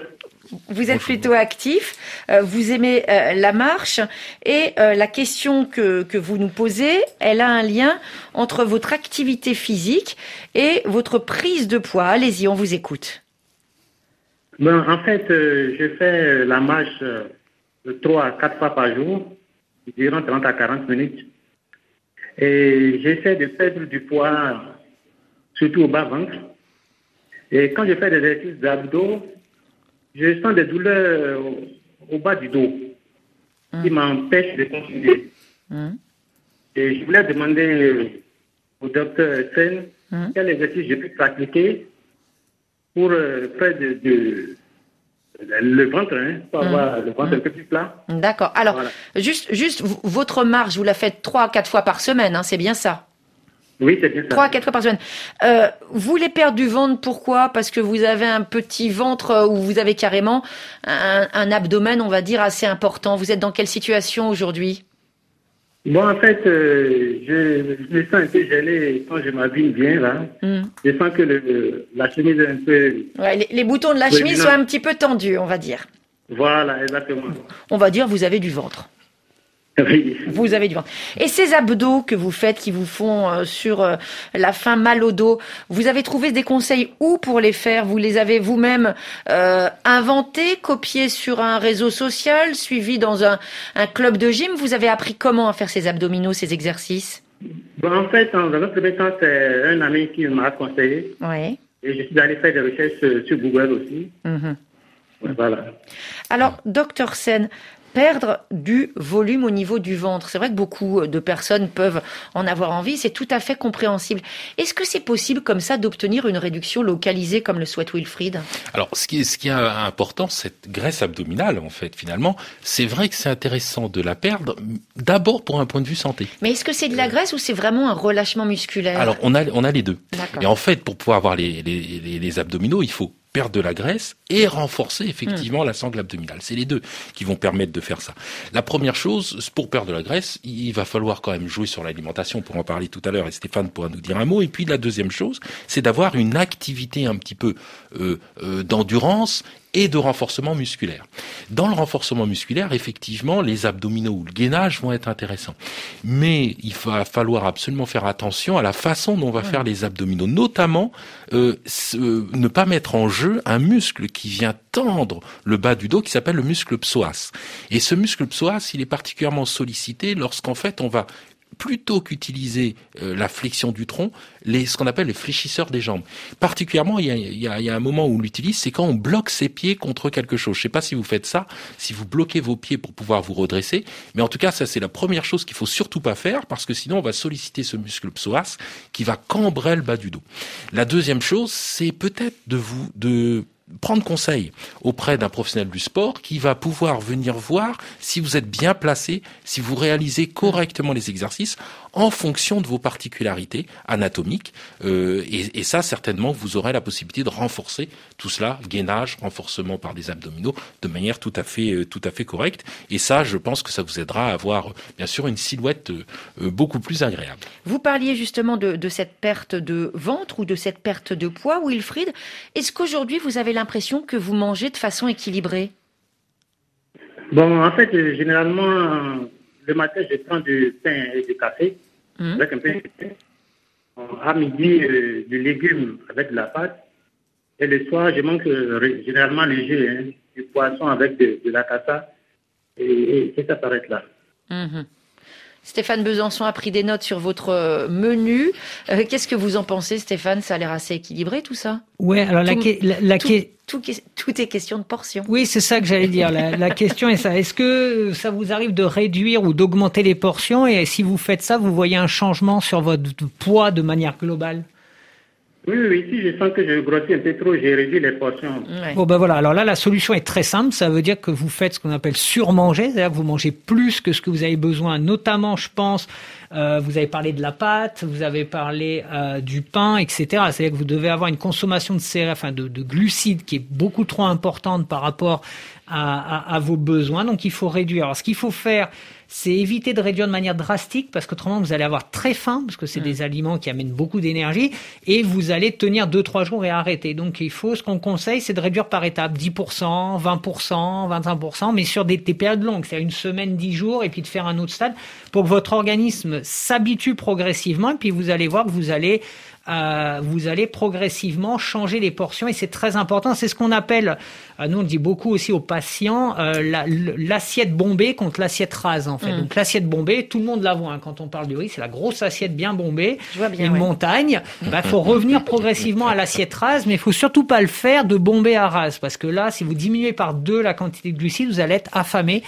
Vous êtes plutôt actif, euh, vous aimez euh, la marche et euh, la question que, que vous nous posez, elle a un lien entre votre activité physique et votre prise de poids. Allez-y, on vous écoute. Ben, en fait, je fais la marche de 3 à 4 fois par jour, durant 30 à 40 minutes. Et j'essaie de perdre du poids, surtout au bas-ventre. Et quand je fais des exercices d'abdos, je sens des douleurs au, bas du dos qui hum. m'empêchent de continuer. Hum. Et je voulais demander au docteur Sen hum. quel exercice je peux pratiquer pour euh, faire de, le ventre, hein, pour avoir le ventre un peu plus plat. D'accord. Alors, juste, juste, votre marche, vous la faites trois quatre fois par semaine, hein, c'est bien ça? Oui, c'est bien ça. Trois à quatre fois par semaine. Euh, vous voulez perdre du ventre, pourquoi? Parce que vous avez un petit ventre euh, où vous avez carrément un, abdomen, on va dire, assez important. Vous êtes dans quelle situation aujourd'hui? Bon, en fait, euh, je, me sens un peu gêné quand je m'habille bien, là. Hmm. Je sens que le, la chemise est un peu... Ouais, les, boutons de la chemise sont un petit peu tendus, on va dire. Voilà, exactement. On va dire, vous avez du ventre. Vous avez du ventre. Et ces abdos que vous faites qui vous font euh, sur euh, la fin mal au dos, vous avez trouvé des conseils où pour les faire? Vous les avez vous-même euh, inventés, copiés sur un réseau social, suivis dans un, club de gym? Vous avez appris comment à faire ces abdominaux, ces exercices? En fait, dans un premier temps, c'est un ami qui m'a conseillé. Oui. Et je suis allé faire des recherches sur Google aussi. Mhm. Voilà. Alors, docteur Sen, perdre du volume au niveau du ventre. C'est vrai que beaucoup de personnes peuvent en avoir envie, c'est tout à fait compréhensible. Est-ce que c'est possible comme ça d'obtenir une réduction localisée comme le souhaite Wilfried? Alors, ce qui est, ce qui est important, cette graisse abdominale, en fait, finalement, c'est vrai que c'est intéressant de la perdre, d'abord pour un point de vue santé. Mais est-ce que c'est de la graisse ou c'est vraiment un relâchement musculaire? Alors, on a, on a les deux. Et en fait, pour pouvoir avoir les, les, les abdominaux, il faut perdre de la graisse et renforcer effectivement la sangle abdominale. C'est les deux qui vont permettre de faire ça. La première chose, pour perdre de la graisse, il va falloir quand même jouer sur l'alimentation, pour en parler tout à l'heure, et Stéphane pourra nous dire un mot. Et puis la deuxième chose, c'est d'avoir une activité un petit peu euh, euh, d'endurance et de renforcement musculaire. Dans le renforcement musculaire, effectivement, les abdominaux ou le gainage vont être intéressants. Mais il va falloir absolument faire attention à la façon dont on va faire les abdominaux, notamment euh, ne pas mettre en jeu un muscle qui vient tendre le bas du dos qui s'appelle le muscle psoas. Et ce muscle psoas, il est particulièrement sollicité lorsqu'en fait on va plutôt qu'utiliser euh, la flexion du tronc, les, ce qu'on appelle les fléchisseurs des jambes. Particulièrement, il y a, y a, il y a un moment où on l'utilise, c'est quand on bloque ses pieds contre quelque chose. Je ne sais pas si vous faites ça, si vous bloquez vos pieds pour pouvoir vous redresser, mais en tout cas, ça c'est la première chose qu'il faut surtout pas faire parce que sinon on va solliciter ce muscle psoas qui va cambrer le bas du dos. La deuxième chose, c'est peut-être de vous de prendre conseil auprès d'un professionnel du sport qui va pouvoir venir voir si vous êtes bien placé, si vous réalisez correctement les exercices en fonction de vos particularités anatomiques. Euh, et, ça, certainement, vous aurez la possibilité de renforcer tout cela, gainage, renforcement par des abdominaux, de manière tout à fait, euh, tout à fait correcte. Et ça, je pense que ça vous aidera à avoir, bien sûr, une silhouette euh, beaucoup plus agréable. Vous parliez justement de, de cette perte de ventre ou de cette perte de poids, Wilfried. Est-ce qu'aujourd'hui, vous avez l'impression que vous mangez de façon équilibrée? Bon, en fait, généralement, le matin, je prends du pain et du café. Mmh. avec un peu à midi euh, du légume avec de la pâte. Et le soir, je mange euh, généralement léger, hein, du poisson avec de, la cassa. Et, ça s'arrête là. Mmh. Stéphane Besançon a pris des notes sur votre euh, menu. Qu'est-ce que vous en pensez, Stéphane? Ça a l'air assez équilibré, tout ça Oui, alors la, la, tout, tout, est question de portion. Oui, c'est ça que j'allais dire. La, question est ça. Est-ce que ça vous arrive de réduire ou d'augmenter les portions? Et si vous faites ça, vous voyez un changement sur votre poids de manière globale? Oui, oui, si je sens que je grossis un peu trop, j'ai réduit les portions. Bon, ben voilà. Alors là, la solution est très simple. Ça veut dire que vous faites ce qu'on appelle surmanger, c'est-à-dire que vous mangez plus que ce que vous avez besoin. Notamment, je pense, euh, vous avez parlé de la pâte, vous avez parlé euh, du pain, etc. C'est-à-dire que vous devez avoir une consommation de céréales, enfin de, de, glucides qui est beaucoup trop importante par rapport à, à, à vos besoins. Donc, il faut réduire. Alors, ce qu'il faut faire, c'est éviter de réduire de manière drastique parce qu'autrement vous allez avoir très faim parce que c'est mm. des aliments qui amènent beaucoup d'énergie et vous allez tenir deux trois jours et arrêter. Donc il faut ce qu'on conseille c'est de réduire par étapes 10%, 20%, 25% mais sur des, des périodes longues, c'est une semaine, 10 jours et puis de faire un autre stade pour que votre organisme s'habitue progressivement et puis vous allez voir que vous allez euh, vous allez progressivement changer les portions et c'est très important. C'est ce qu'on appelle, euh, nous on dit beaucoup aussi aux patients, euh, l'assiette bombée contre l'assiette rase en fait. Mm. Donc l'assiette bombée, tout le monde la voit hein, quand on parle du riz, c'est la grosse assiette bien bombée, bien, une montagne. Il bah, faut revenir progressivement à l'assiette rase, mais il faut surtout pas le faire de bomber à rase parce que là, si vous diminuez par deux la quantité de glucides, vous allez être affamé.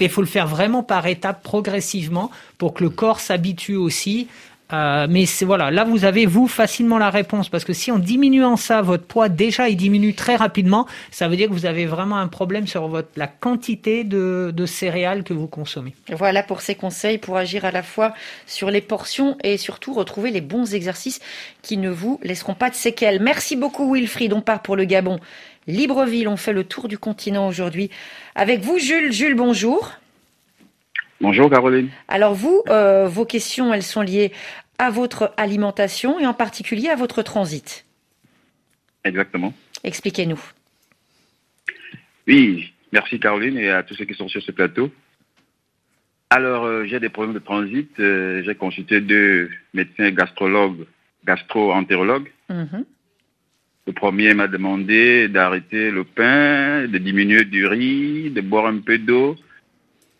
Il faut le faire vraiment par étapes, progressivement, pour que le corps s'habitue aussi euh, mais voilà, là vous avez vous facilement la réponse parce que si en diminuant ça, votre poids déjà il diminue très rapidement, ça veut dire que vous avez vraiment un problème sur votre la quantité de, de céréales que vous consommez. Voilà pour ces conseils pour agir à la fois sur les portions et surtout retrouver les bons exercices qui ne vous laisseront pas de séquelles. Merci beaucoup Wilfried, on part pour le Gabon. Libreville, on fait le tour du continent aujourd'hui avec vous Jules. Jules, bonjour. Bonjour Caroline. Alors vous, euh, vos questions, elles sont liées à votre alimentation et en particulier à votre transit. Exactement. Expliquez-nous. Oui, merci Caroline et à tous ceux qui sont sur ce plateau. Alors, euh, j'ai des problèmes de transit. Euh, j'ai consulté deux médecins gastrologues, gastro-entérologues. Mhm. Le premier m'a demandé d'arrêter le pain, de diminuer du riz, de boire un peu d'eau,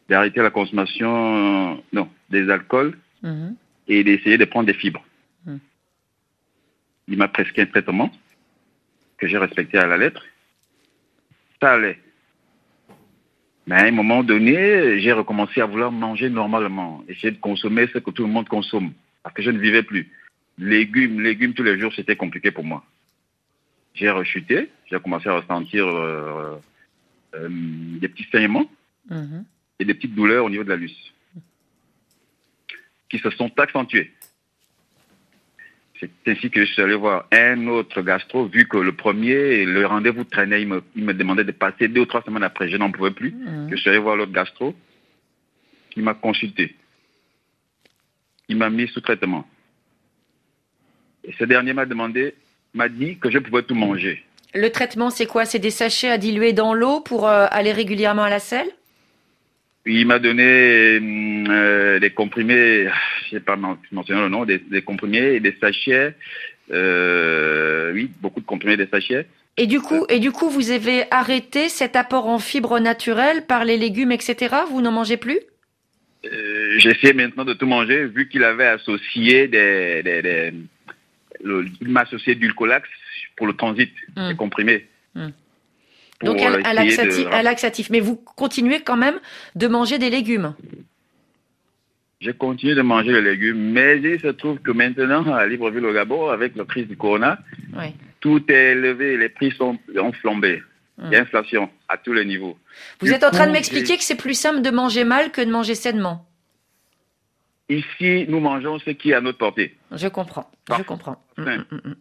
d'arrêter la consommation non, des alcools mhm. et d'essayer de prendre des fibres. Mhm. Il m'a prescrit un traitement que j'ai respecté à la lettre. Ça allait. Mais à un moment donné, j'ai recommencé à vouloir manger normalement, essayer de consommer ce que tout le monde consomme, parce que je ne vivais plus. Légumes, légumes tous les jours, c'était compliqué pour moi. J'ai rechuté, j'ai commencé à ressentir euh, euh, des petits saignements. Mhm et des petites douleurs au niveau de la luce qui se sont accentuées. C'est ainsi que je suis allé voir un autre gastro, vu que le premier, le rendez-vous traînait, il me, demandait de passer deux ou trois semaines après, je n'en pouvais plus. Mmh. je suis allé voir l'autre gastro, qui m'a consulté. Il m'a mis sous traitement. Et ce dernier m'a demandé, m'a dit que je pouvais tout manger. Le traitement, c'est quoi? C'est des sachets à diluer dans l'eau pour euh, aller régulièrement à la selle? Il m'a donné euh, des comprimés, je sais pas mentionner le nom, des, comprimés et des sachets. Euh, oui, beaucoup de comprimés, des sachets. Et du coup, et du coup, vous avez arrêté cet apport en fibres naturelles par les légumes, etc. Vous n'en mangez plus? J'essaie maintenant de tout manger, vu qu'il avait associé des, des, il m'a associé d'ulcolax pour le transit, des hmm. comprimés. Hmm. Donc un, laxatif, mais vous continuez quand même de manger des légumes? J'ai continué de manger les légumes, mais il se trouve que maintenant, à Libreville au Gabon, avec la crise du corona, tout est élevé, les prix sont, ont flambé. Il y a inflation à tous les niveaux. Vous êtes en train de m'expliquer que c'est plus simple de manger mal que de manger sainement Ici, nous mangeons ce qui est à notre portée. Je comprends, je comprends. Mm, mm,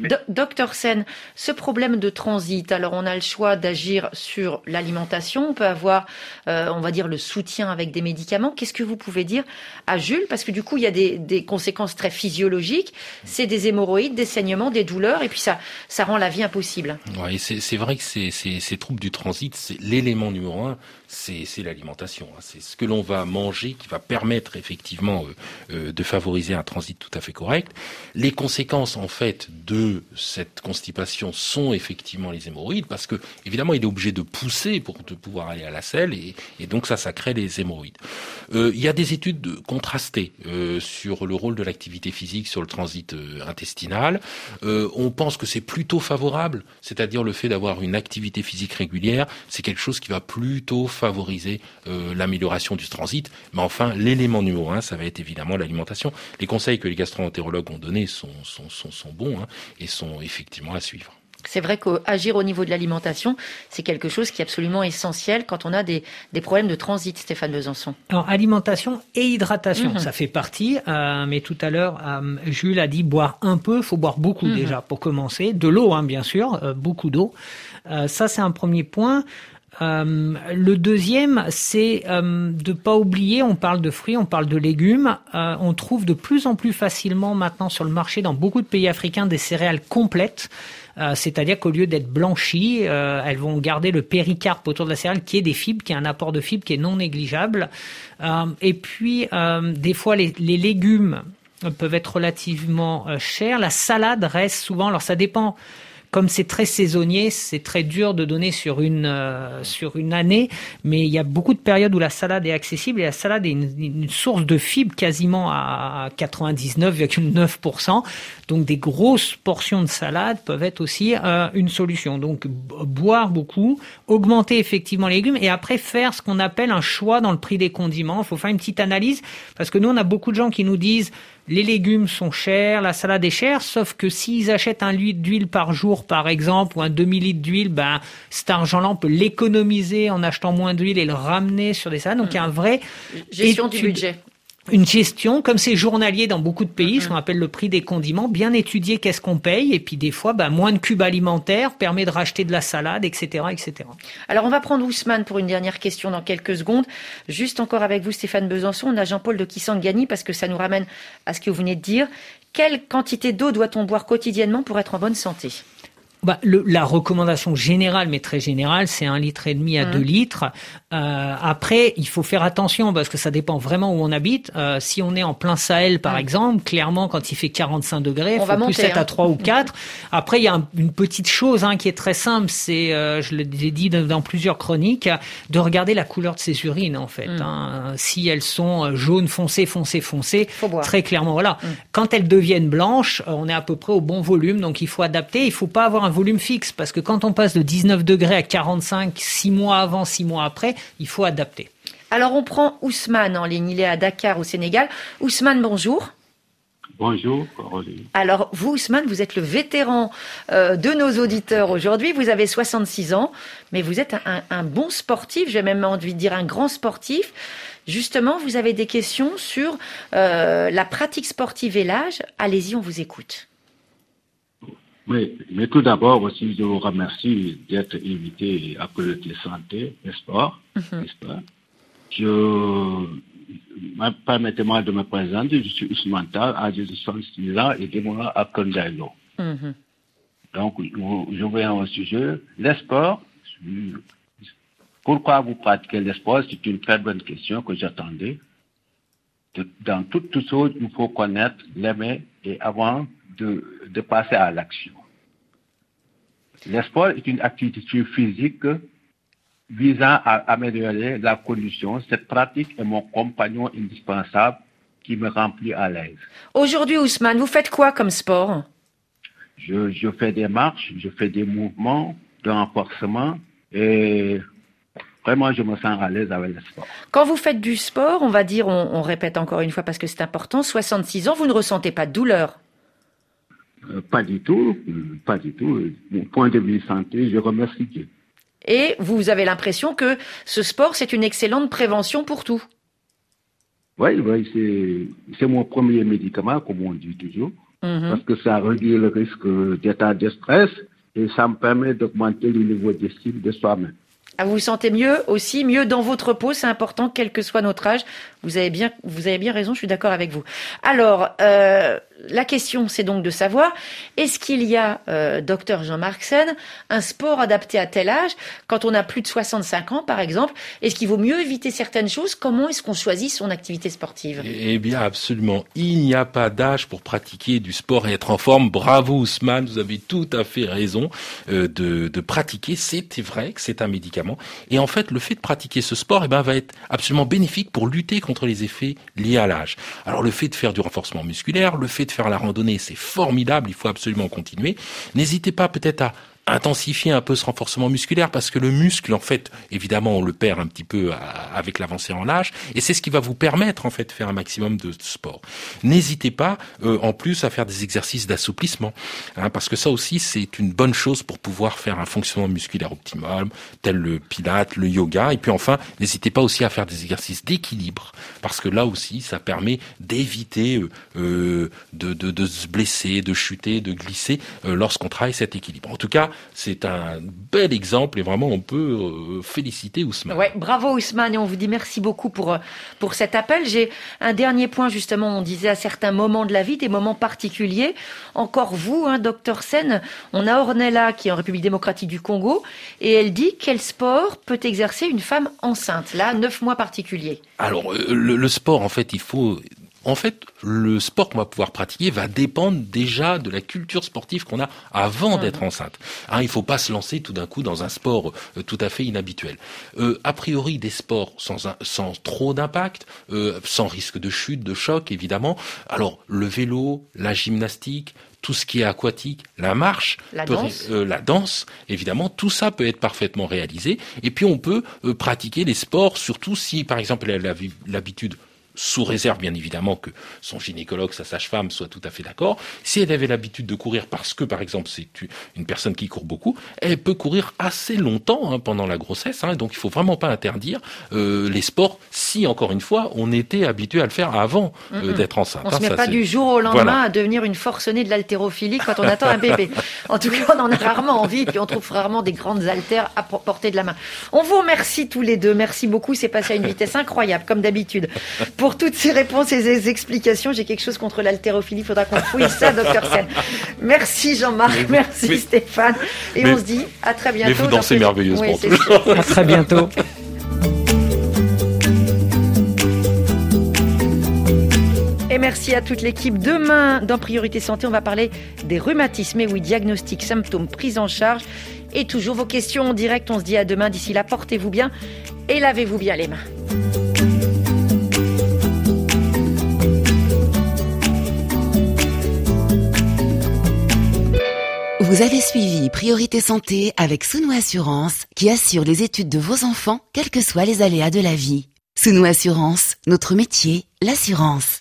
mm, docteur Sen, ce problème de transit, alors on a le choix d'agir sur l'alimentation, on peut avoir, euh, on va dire, le soutien avec des médicaments. Qu'est-ce que vous pouvez dire à Jules? Parce que du coup, il y a des, conséquences très physiologiques, c'est des hémorroïdes, des saignements, des douleurs, et puis ça, ça rend la vie impossible. Ouais, c'est vrai que ces, ces troubles du transit, c'est l'élément numéro un, c'est l'alimentation. Hein. C'est ce que l'on va manger qui va permettre effectivement euh, euh, de favoriser un transit tout à fait correct. Les conséquences en fait de cette constipation sont effectivement les hémorroïdes parce que évidemment il est obligé de pousser pour pouvoir aller à la selle et, donc ça ça crée les hémorroïdes. Euh, il y a des études contrastées euh, sur le rôle de l'activité physique sur le transit euh, intestinal. on pense que c'est plutôt favorable, c'est-à-dire le fait d'avoir une activité physique régulière, c'est quelque chose qui va plutôt favoriser l'amélioration du transit. Mais enfin l'élément numéro un, ça va être évidemment l'alimentation. Les conseils que les gastro-entérologues ont donnés sont, sont, sont, bons hein, et sont effectivement à suivre. C'est vrai qu'agir au niveau de l'alimentation, c'est quelque chose qui est absolument essentiel quand on a des, problèmes de transit, Stéphane Besançon. Alors, alimentation et hydratation, mhm. ça fait partie. Euh, mais tout à l'heure, euh, Jules a dit boire un peu, il faut boire beaucoup mhm. déjà pour commencer. De l'eau, hein, bien sûr, euh, beaucoup d'eau. ça, c'est un premier point. Euh, le deuxième, c'est euh, de pas oublier, on parle de fruits, on parle de légumes, euh, on trouve de plus en plus facilement maintenant sur le marché dans beaucoup de pays africains des céréales complètes. Euh, c'est-à-dire qu'au lieu d'être blanchies, elles vont garder le péricarpe autour de la céréale qui est des fibres, qui est un apport de fibres qui est non négligeable. et puis, des fois, les, les, légumes peuvent être relativement chers. La salade reste souvent, alors ça dépend comme c'est très saisonnier, c'est très dur de donner sur une euh, sur une année, mais il y a beaucoup de périodes où la salade est accessible et la salade est une, source de fibres quasiment à 99,9%. Donc des grosses portions de salade peuvent être aussi euh, une solution. Donc boire beaucoup, augmenter effectivement les légumes et après faire ce qu'on appelle un choix dans le prix des condiments. Il faut faire une petite analyse parce que nous on a beaucoup de gens qui nous disent les légumes sont chers, la salade est chère, sauf que s'ils achètent un litre d'huile par jour, par exemple, ou un demi-litre d'huile, ben, cet argent-là, on peut l'économiser en achetant moins d'huile et le ramener sur des salades. Donc, il y a un vrai... Gestion du budget une gestion, comme c'est journalier dans beaucoup de pays, ce qu'on appelle le prix des condiments, bien étudier qu'est-ce qu'on paye, et puis des fois, bah, moins de cubes alimentaires permet de racheter de la salade, etc., etc. Alors, on va prendre Ousmane pour une dernière question dans quelques secondes. Juste encore avec vous, Stéphane Besançon, on a Jean-Paul de Kissangani, parce que ça nous ramène à ce que vous venez de dire. Quelle quantité d'eau doit-on boire quotidiennement pour être en bonne santé? Bah, le, la recommandation générale, mais très générale, c'est un litre et demi à mmh. deux litres. Euh, après, il faut faire attention parce que ça dépend vraiment où on habite. Euh, si on est en plein Sahel, par mmh. exemple, clairement, quand il fait 45 degrés, il faut plus être à 3 hein. ou 4. Après, il y a une petite chose hein, qui est très simple, c'est, euh, je l'ai dit dans, plusieurs chroniques, de regarder la couleur de ses urines, en fait. Mmh. Hein. Si elles sont jaunes foncées, foncées, foncées, très clairement, voilà. Quand elles deviennent blanches, on est à peu près au bon volume, donc il faut adapter. Il faut pas avoir un volume fixe, parce que quand on passe de 19 degrés à 45, 6 mois avant, 6 mois après, il faut adapter. Alors on prend Ousmane en ligne, il est à Dakar au Sénégal. Ousmane, bonjour. Bonjour, Alors, vous, Ousmane, vous êtes le vétéran euh, de nos auditeurs aujourd'hui. Vous avez 66 ans, mais vous êtes un, bon sportif, j'ai même envie de dire un grand sportif. Justement, vous avez des questions sur euh, la pratique sportive et l'âge. Allez-y, on vous écoute. Oui, mais tout d'abord aussi, je vous remercie d'être invité à Communauté Santé et Sport. Mhm. Je, permettez-moi de me présenter, je suis Ousmane âgé de 66 ans et démon à Kondaïlo. Mhm. Donc, je viens au sujet, les sports. Pourquoi vous pratiquez les sports? C'est une très bonne question que j'attendais. Dans toutes choses, il faut connaître, l'aimer et avant de, de passer à l'action. Le sport est une activité physique visant à améliorer la condition. Cette pratique est mon compagnon indispensable qui me remplit à l'aise. Aujourd'hui, Ousmane, vous faites quoi comme sport? Je, je, fais des marches, je fais des mouvements de renforcement et vraiment, je me sens à l'aise avec le sport. Quand vous faites du sport, on va dire, on, on répète encore une fois parce que c'est important, 66 ans, vous ne ressentez pas de douleur euh, pas du tout, pas du tout. Mon point de vue santé, je remercie Dieu. Et vous avez l'impression que ce sport, c'est une excellente prévention pour tout Oui, oui c'est mon premier médicament, comme on dit toujours, mhm. parce que ça réduit le risque d'état de stress et ça me permet d'augmenter le niveau d'estime de soi-même. Ah, vous vous sentez mieux aussi, mieux dans votre peau, c'est important, quel que soit notre âge. Vous avez bien, vous avez bien raison, je suis d'accord avec vous. Alors, euh, la question, c'est donc de savoir, est-ce qu'il y a, euh, docteur Jean-Marc Sen, un sport adapté à tel âge Quand on a plus de 65 ans, par exemple, est-ce qu'il vaut mieux éviter certaines choses? Comment est-ce qu'on choisit son activité sportive? Eh bien, absolument. Il n'y a pas d'âge pour pratiquer du sport et être en forme. Bravo Ousmane, vous avez tout à fait raison euh, de, de pratiquer. C'est vrai que c'est un médicament. Et en fait, le fait de pratiquer ce sport eh ben, va être absolument bénéfique pour lutter contre les effets liés à l'âge. Alors, le fait de faire du renforcement musculaire, le fait de faire la randonnée, c'est formidable, il faut absolument continuer. N'hésitez pas peut-être à intensifier un peu ce renforcement musculaire parce que le muscle, en fait, évidemment, on le perd un petit peu avec l'avancée en âge et c'est ce qui va vous permettre, en fait, de faire un maximum de sport. N'hésitez pas, euh, en plus, à faire des exercices d'assouplissement hein, parce que ça aussi, c'est une bonne chose pour pouvoir faire un fonctionnement musculaire optimal, tel le pilate, le yoga. Et puis enfin, n'hésitez pas aussi à faire des exercices d'équilibre parce que là aussi, ça permet d'éviter euh, euh de, de, de, se blesser, de chuter, de glisser euh, lorsqu'on travaille cet équilibre. En tout cas, c'est un bel exemple et vraiment on peut euh, féliciter Ousmane. Ouais, bravo Ousmane et on vous dit merci beaucoup pour euh, pour cet appel. J'ai un dernier point justement, on disait à certains moments de la vie, des moments particuliers. Encore vous, hein, docteur Sen, on a Ornella qui est en République démocratique du Congo et elle dit quel sport peut exercer une femme enceinte Là, neuf mois particuliers. Alors le sport, en fait, il faut en fait, le sport qu'on va pouvoir pratiquer va dépendre déjà de la culture sportive qu'on a avant d'être enceinte. Hein, il ne faut pas se lancer tout d'un coup dans un sport euh, tout à fait inhabituel. Euh, a priori, des sports sans, sans trop d'impact, euh, sans risque de chute, de choc, évidemment. Alors, le vélo, la gymnastique, tout ce qui est aquatique, la marche, la, danse. la danse, évidemment, tout ça peut être parfaitement réalisé. Et puis on peut pratiquer les sports, surtout si, par exemple, elle a l'habitude sous réserve bien évidemment que son gynécologue, sa sage-femme soit tout à fait d'accord. Si elle avait l'habitude de courir parce que, par exemple, c'est une personne qui court beaucoup, elle peut courir assez longtemps hein, pendant la grossesse. Hein, donc il faut vraiment pas interdire euh, les sports si, encore une fois, on était habitué à le faire avant euh, d'être enceinte. On ne se met pas du jour au lendemain à devenir une forcenée de l'haltérophilie quand on attend un bébé. En tout cas, on en a rarement envie, puis on trouve rarement des grandes haltères à portée de la main. On vous remercie tous les deux. Merci beaucoup. C'est passé à une vitesse incroyable, comme d'habitude pour toutes ces réponses et ces explications. J'ai quelque chose contre l'haltérophilie. Il faudra qu'on fouille ça, docteur Sen. Merci Jean-Marc, merci Stéphane. Et on se dit à très bientôt. Mais vous dansez merveilleusement. à très bientôt. Et merci à toute l'équipe. Demain, dans Priorité Santé, on va parler des rhumatismes. Et oui, diagnostic, symptômes, prise en charge. Et toujours vos questions en direct. On se dit à demain. D'ici là, portez-vous bien et lavez-vous bien les mains. Vous avez suivi Priorité Santé avec Sounou Assurance qui assure les études de vos enfants, quels que soient les aléas de la vie. Sounou Assurance, notre métier, l'assurance.